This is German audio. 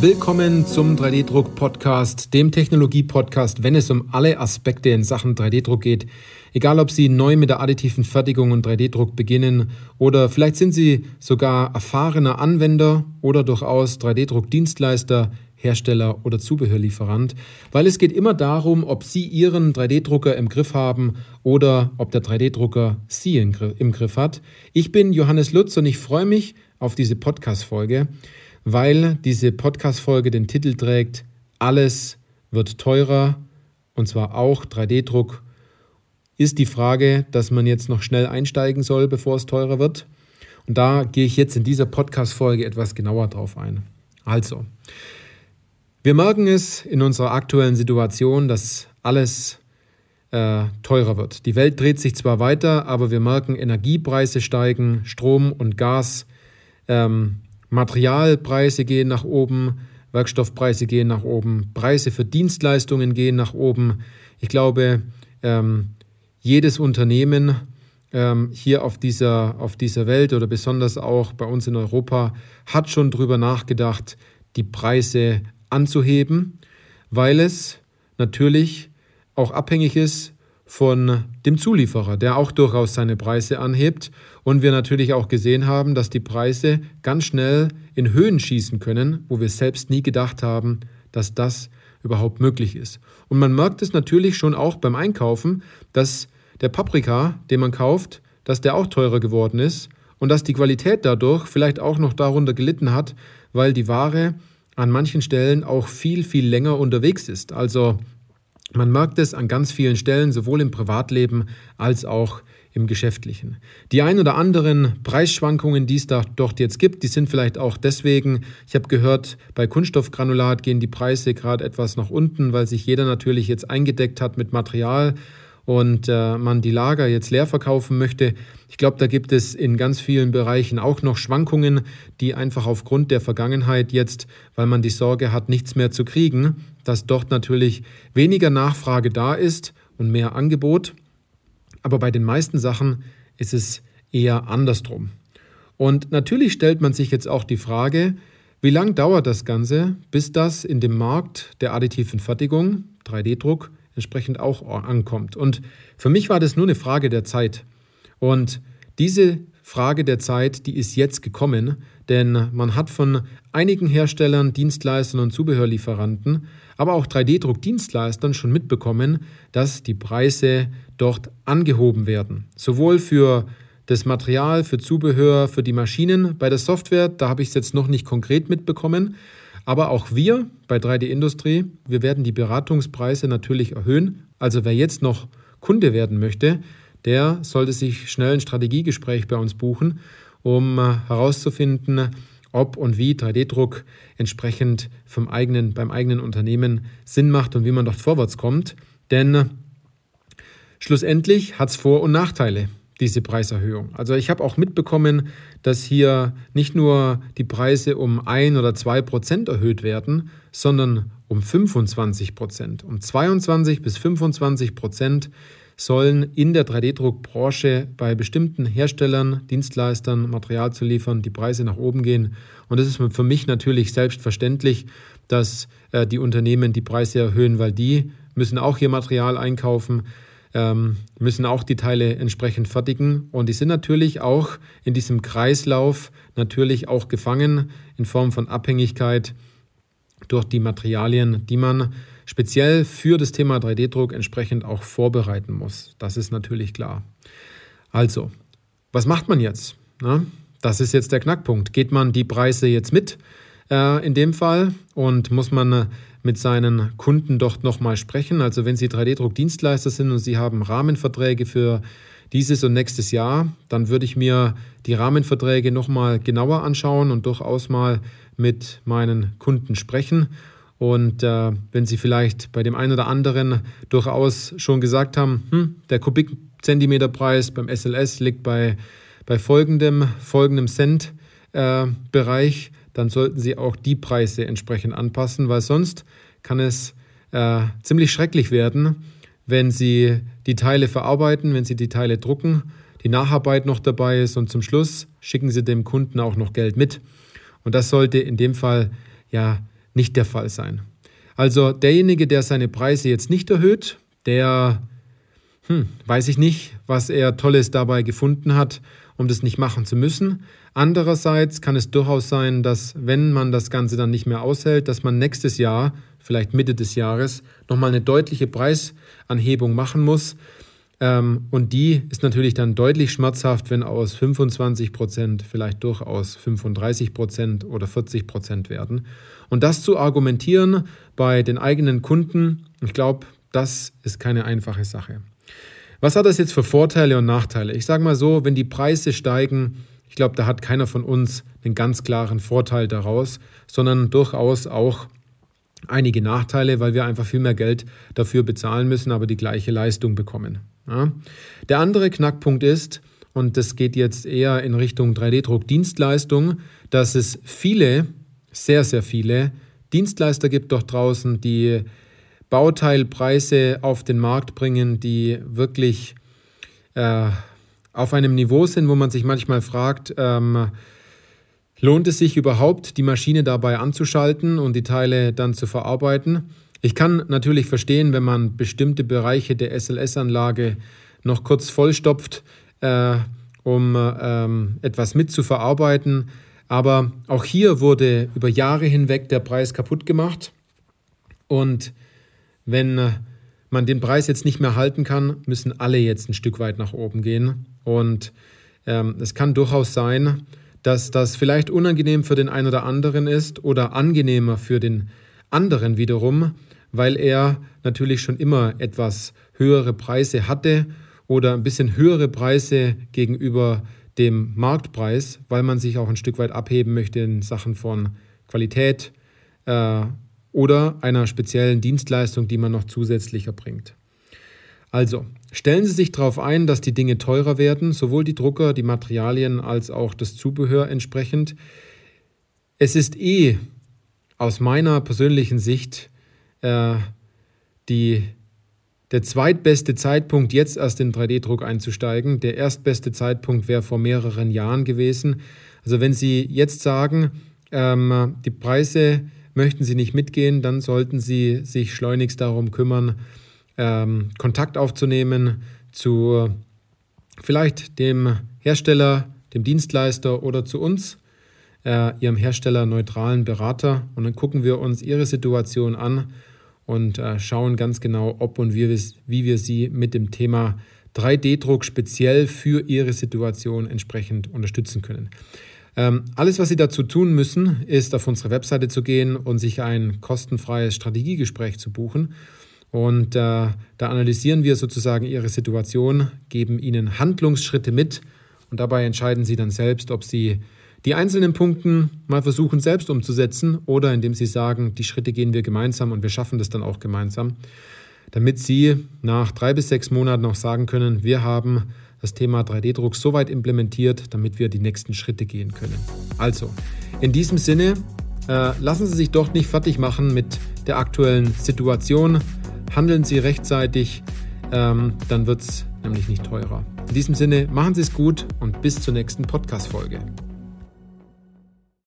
Willkommen zum 3D-Druck-Podcast, dem Technologie-Podcast, wenn es um alle Aspekte in Sachen 3D-Druck geht. Egal, ob Sie neu mit der additiven Fertigung und 3D-Druck beginnen oder vielleicht sind Sie sogar erfahrener Anwender oder durchaus 3D-Druck-Dienstleister, Hersteller oder Zubehörlieferant, weil es geht immer darum, ob Sie Ihren 3D-Drucker im Griff haben oder ob der 3D-Drucker Sie im Griff hat. Ich bin Johannes Lutz und ich freue mich auf diese Podcast-Folge weil diese Podcast-Folge den Titel trägt: Alles wird teurer und zwar auch 3D-Druck. Ist die Frage, dass man jetzt noch schnell einsteigen soll, bevor es teurer wird? Und da gehe ich jetzt in dieser Podcast-Folge etwas genauer drauf ein. Also, wir merken es in unserer aktuellen Situation, dass alles äh, teurer wird. Die Welt dreht sich zwar weiter, aber wir merken, Energiepreise steigen, Strom und Gas ähm, Materialpreise gehen nach oben, Werkstoffpreise gehen nach oben, Preise für Dienstleistungen gehen nach oben. Ich glaube, ähm, jedes Unternehmen ähm, hier auf dieser, auf dieser Welt oder besonders auch bei uns in Europa hat schon darüber nachgedacht, die Preise anzuheben, weil es natürlich auch abhängig ist von dem Zulieferer, der auch durchaus seine Preise anhebt. Und wir natürlich auch gesehen haben, dass die Preise ganz schnell in Höhen schießen können, wo wir selbst nie gedacht haben, dass das überhaupt möglich ist. Und man merkt es natürlich schon auch beim Einkaufen, dass der Paprika, den man kauft, dass der auch teurer geworden ist und dass die Qualität dadurch vielleicht auch noch darunter gelitten hat, weil die Ware an manchen Stellen auch viel, viel länger unterwegs ist. Also man merkt es an ganz vielen Stellen, sowohl im Privatleben als auch im Geschäftlichen. Die ein oder anderen Preisschwankungen, die es da dort jetzt gibt, die sind vielleicht auch deswegen, ich habe gehört, bei Kunststoffgranulat gehen die Preise gerade etwas nach unten, weil sich jeder natürlich jetzt eingedeckt hat mit Material und äh, man die Lager jetzt leer verkaufen möchte. Ich glaube, da gibt es in ganz vielen Bereichen auch noch Schwankungen, die einfach aufgrund der Vergangenheit jetzt, weil man die Sorge hat, nichts mehr zu kriegen, dass dort natürlich weniger Nachfrage da ist und mehr Angebot. Aber bei den meisten Sachen ist es eher andersrum. Und natürlich stellt man sich jetzt auch die Frage, wie lange dauert das Ganze, bis das in dem Markt der additiven Fertigung, 3D-Druck, entsprechend auch ankommt. Und für mich war das nur eine Frage der Zeit. Und diese Frage der Zeit, die ist jetzt gekommen, denn man hat von einigen Herstellern, Dienstleistern und Zubehörlieferanten, aber auch 3D-Druck-Dienstleistern schon mitbekommen, dass die Preise dort angehoben werden. Sowohl für das Material, für Zubehör, für die Maschinen. Bei der Software, da habe ich es jetzt noch nicht konkret mitbekommen, aber auch wir bei 3D Industrie, wir werden die Beratungspreise natürlich erhöhen. Also wer jetzt noch Kunde werden möchte, der sollte sich schnell ein Strategiegespräch bei uns buchen, um äh, herauszufinden, ob und wie 3D-Druck entsprechend vom eigenen, beim eigenen Unternehmen Sinn macht und wie man dort vorwärts kommt. Denn schlussendlich hat es Vor- und Nachteile diese Preiserhöhung. Also ich habe auch mitbekommen, dass hier nicht nur die Preise um ein oder zwei Prozent erhöht werden, sondern um 25 Prozent. Um 22 bis 25 Prozent sollen in der 3D-Druckbranche bei bestimmten Herstellern, Dienstleistern, Material zu liefern, die Preise nach oben gehen. Und es ist für mich natürlich selbstverständlich, dass äh, die Unternehmen die Preise erhöhen, weil die müssen auch ihr Material einkaufen ähm, müssen auch die Teile entsprechend fertigen. Und die sind natürlich auch in diesem Kreislauf natürlich auch gefangen in Form von Abhängigkeit durch die Materialien, die man speziell für das Thema 3D-Druck entsprechend auch vorbereiten muss. Das ist natürlich klar. Also, was macht man jetzt? Na, das ist jetzt der Knackpunkt. Geht man die Preise jetzt mit äh, in dem Fall und muss man äh, mit seinen Kunden dort nochmal sprechen. Also wenn Sie 3D-Druck-Dienstleister sind und Sie haben Rahmenverträge für dieses und nächstes Jahr, dann würde ich mir die Rahmenverträge nochmal genauer anschauen und durchaus mal mit meinen Kunden sprechen. Und äh, wenn Sie vielleicht bei dem einen oder anderen durchaus schon gesagt haben, hm, der Kubikzentimeterpreis beim SLS liegt bei, bei folgendem, folgendem Cent-Bereich, äh, dann sollten Sie auch die Preise entsprechend anpassen, weil sonst kann es äh, ziemlich schrecklich werden, wenn Sie die Teile verarbeiten, wenn Sie die Teile drucken, die Nacharbeit noch dabei ist und zum Schluss schicken Sie dem Kunden auch noch Geld mit. Und das sollte in dem Fall ja nicht der Fall sein. Also derjenige, der seine Preise jetzt nicht erhöht, der hm, weiß ich nicht, was er Tolles dabei gefunden hat, um das nicht machen zu müssen. Andererseits kann es durchaus sein, dass wenn man das Ganze dann nicht mehr aushält, dass man nächstes Jahr, vielleicht Mitte des Jahres, nochmal eine deutliche Preisanhebung machen muss. Ähm, und die ist natürlich dann deutlich schmerzhaft, wenn aus 25 Prozent vielleicht durchaus 35 Prozent oder 40 Prozent werden. Und das zu argumentieren bei den eigenen Kunden, ich glaube, das ist keine einfache Sache. Was hat das jetzt für Vorteile und Nachteile? Ich sage mal so, wenn die Preise steigen, ich glaube, da hat keiner von uns einen ganz klaren Vorteil daraus, sondern durchaus auch einige Nachteile, weil wir einfach viel mehr Geld dafür bezahlen müssen, aber die gleiche Leistung bekommen. Ja. Der andere Knackpunkt ist, und das geht jetzt eher in Richtung 3D-Druck-Dienstleistung, dass es viele, sehr, sehr viele Dienstleister gibt dort draußen, die Bauteilpreise auf den Markt bringen, die wirklich äh, auf einem Niveau sind, wo man sich manchmal fragt, ähm, lohnt es sich überhaupt, die Maschine dabei anzuschalten und die Teile dann zu verarbeiten? Ich kann natürlich verstehen, wenn man bestimmte Bereiche der SLS-Anlage noch kurz vollstopft, äh, um ähm, etwas mitzuverarbeiten. Aber auch hier wurde über Jahre hinweg der Preis kaputt gemacht. Und wenn äh, man den Preis jetzt nicht mehr halten kann, müssen alle jetzt ein Stück weit nach oben gehen. Und ähm, es kann durchaus sein, dass das vielleicht unangenehm für den einen oder anderen ist oder angenehmer für den anderen wiederum, weil er natürlich schon immer etwas höhere Preise hatte oder ein bisschen höhere Preise gegenüber dem Marktpreis, weil man sich auch ein Stück weit abheben möchte in Sachen von Qualität, äh, oder einer speziellen Dienstleistung, die man noch zusätzlich erbringt. Also, stellen Sie sich darauf ein, dass die Dinge teurer werden, sowohl die Drucker, die Materialien als auch das Zubehör entsprechend. Es ist eh aus meiner persönlichen Sicht äh, die, der zweitbeste Zeitpunkt, jetzt erst in 3D-Druck einzusteigen. Der erstbeste Zeitpunkt wäre vor mehreren Jahren gewesen. Also wenn Sie jetzt sagen, ähm, die Preise Möchten Sie nicht mitgehen, dann sollten Sie sich schleunigst darum kümmern, ähm, Kontakt aufzunehmen zu vielleicht dem Hersteller, dem Dienstleister oder zu uns, äh, Ihrem Hersteller neutralen Berater. Und dann gucken wir uns Ihre Situation an und äh, schauen ganz genau, ob und wie wir, wie wir Sie mit dem Thema 3D-Druck speziell für Ihre Situation entsprechend unterstützen können. Ähm, alles, was Sie dazu tun müssen, ist auf unsere Webseite zu gehen und sich ein kostenfreies Strategiegespräch zu buchen. Und äh, da analysieren wir sozusagen Ihre Situation, geben Ihnen Handlungsschritte mit und dabei entscheiden Sie dann selbst, ob Sie die einzelnen Punkte mal versuchen selbst umzusetzen oder indem Sie sagen, die Schritte gehen wir gemeinsam und wir schaffen das dann auch gemeinsam, damit Sie nach drei bis sechs Monaten auch sagen können, wir haben das Thema 3D-Druck so weit implementiert, damit wir die nächsten Schritte gehen können. Also, in diesem Sinne, äh, lassen Sie sich doch nicht fertig machen mit der aktuellen Situation. Handeln Sie rechtzeitig, ähm, dann wird es nämlich nicht teurer. In diesem Sinne, machen Sie es gut und bis zur nächsten Podcast-Folge.